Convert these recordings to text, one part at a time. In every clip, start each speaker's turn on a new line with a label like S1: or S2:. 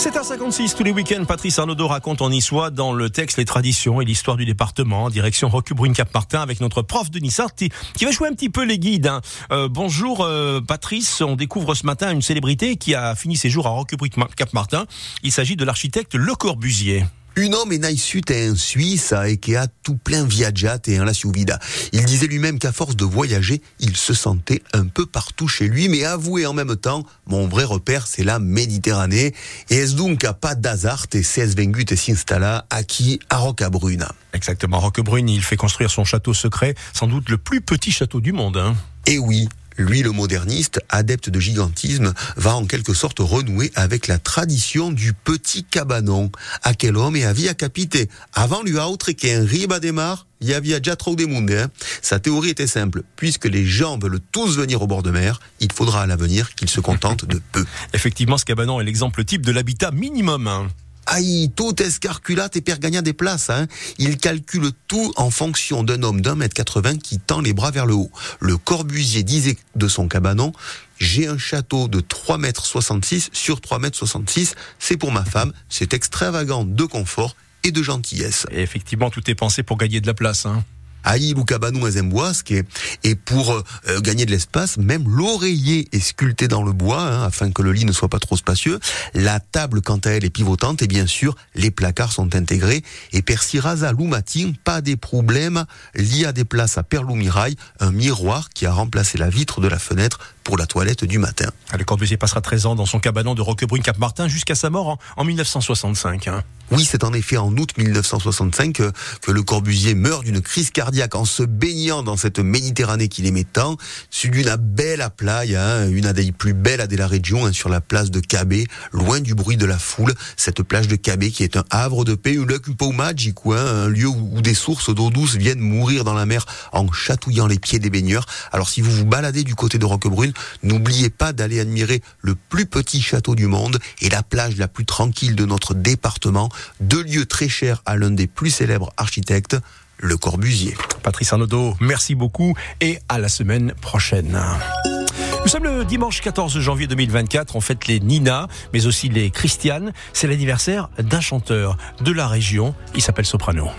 S1: 7h56 tous les week-ends, Patrice Arnaudot raconte en niçois dans le texte les traditions et l'histoire du département, direction Roquebrune Cap Martin avec notre prof de Nissart qui va jouer un petit peu les guides. Hein. Euh, bonjour euh, Patrice, on découvre ce matin une célébrité qui a fini ses jours à Roquebrune Cap Martin. Il s'agit de l'architecte Le Corbusier.
S2: Un homme est naissut en Suisse et qui a tout plein viaggiat et en la vida. Il disait lui-même qu'à force de voyager, il se sentait un peu partout chez lui, mais avouez en même temps, mon vrai repère, c'est la Méditerranée. Et est-ce donc à pas d'hasard et c'est vengut et s'installa qui à Rocabrune.
S1: Exactement, Roquebrune, il fait construire son château secret, sans doute le plus petit château du monde. Hein.
S2: Et oui, lui, le moderniste, adepte de gigantisme, va en quelque sorte renouer avec la tradition du petit cabanon. À quel homme et à via capité. Avant lui autre qu'un riba démarre, il y avait déjà trop de monde. Hein. Sa théorie était simple. Puisque les gens veulent tous venir au bord de mer, il faudra à l'avenir qu'ils se contentent de peu.
S1: Effectivement, ce cabanon est l'exemple type de l'habitat minimum.
S2: Aïe, tout escarculate et perd gagner des places. Hein. Il calcule tout en fonction d'un homme d'un mètre 80 qui tend les bras vers le haut. Le Corbusier disait de son cabanon, j'ai un château de 3 mètres 66 sur 3 mètres 66. C'est pour ma femme. C'est extravagant de confort et de gentillesse.
S1: Et effectivement, tout est pensé pour gagner de la place. Hein.
S2: Aïe ou cabanou et, pour euh, gagner de l'espace, même l'oreiller est sculpté dans le bois hein, afin que le lit ne soit pas trop spacieux. La table, quant à elle, est pivotante et bien sûr, les placards sont intégrés. Et per Siraza Loumatin, pas des problèmes. Lié à des places à Perloumirail, un miroir qui a remplacé la vitre de la fenêtre pour la toilette du matin.
S1: Ah, le Corbusier passera 13 ans dans son cabanon de Roquebrune-Cap-Martin jusqu'à sa mort en, 1965. Hein.
S2: Oui, c'est en effet en août 1965 que, que le Corbusier meurt d'une crise cardiaque en se baignant dans cette Méditerranée qu'il aimait tant, sud d'une belle playa, hein, une des plus belles de la région, hein, sur la place de Cabé, loin du bruit de la foule. Cette plage de Cabé qui est un havre de paix, un lieu magique, hein, un lieu où, des sources d'eau douce viennent mourir dans la mer en chatouillant les pieds des baigneurs. Alors si vous vous baladez du côté de Roquebrune, n'oubliez pas d'aller admirer le plus petit château du monde et la plage la plus tranquille de notre département deux lieux très chers à l'un des plus célèbres architectes, Le Corbusier.
S1: Patrice Arnaudot, merci beaucoup et à la semaine prochaine. Nous sommes le dimanche 14 janvier 2024. On fête les Nina, mais aussi les Christianes. C'est l'anniversaire d'un chanteur de la région. Il s'appelle Soprano.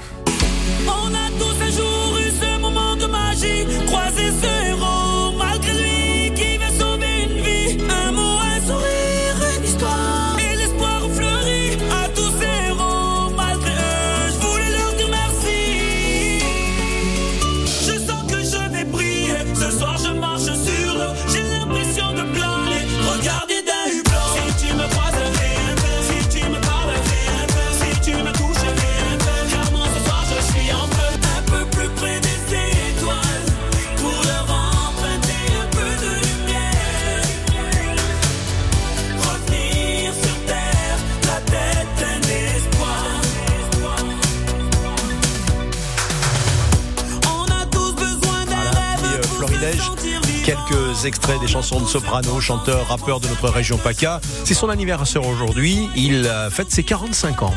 S1: Quelques extraits des chansons de soprano, chanteur, rappeur de notre région PACA. C'est son anniversaire aujourd'hui. Il fête ses 45 ans.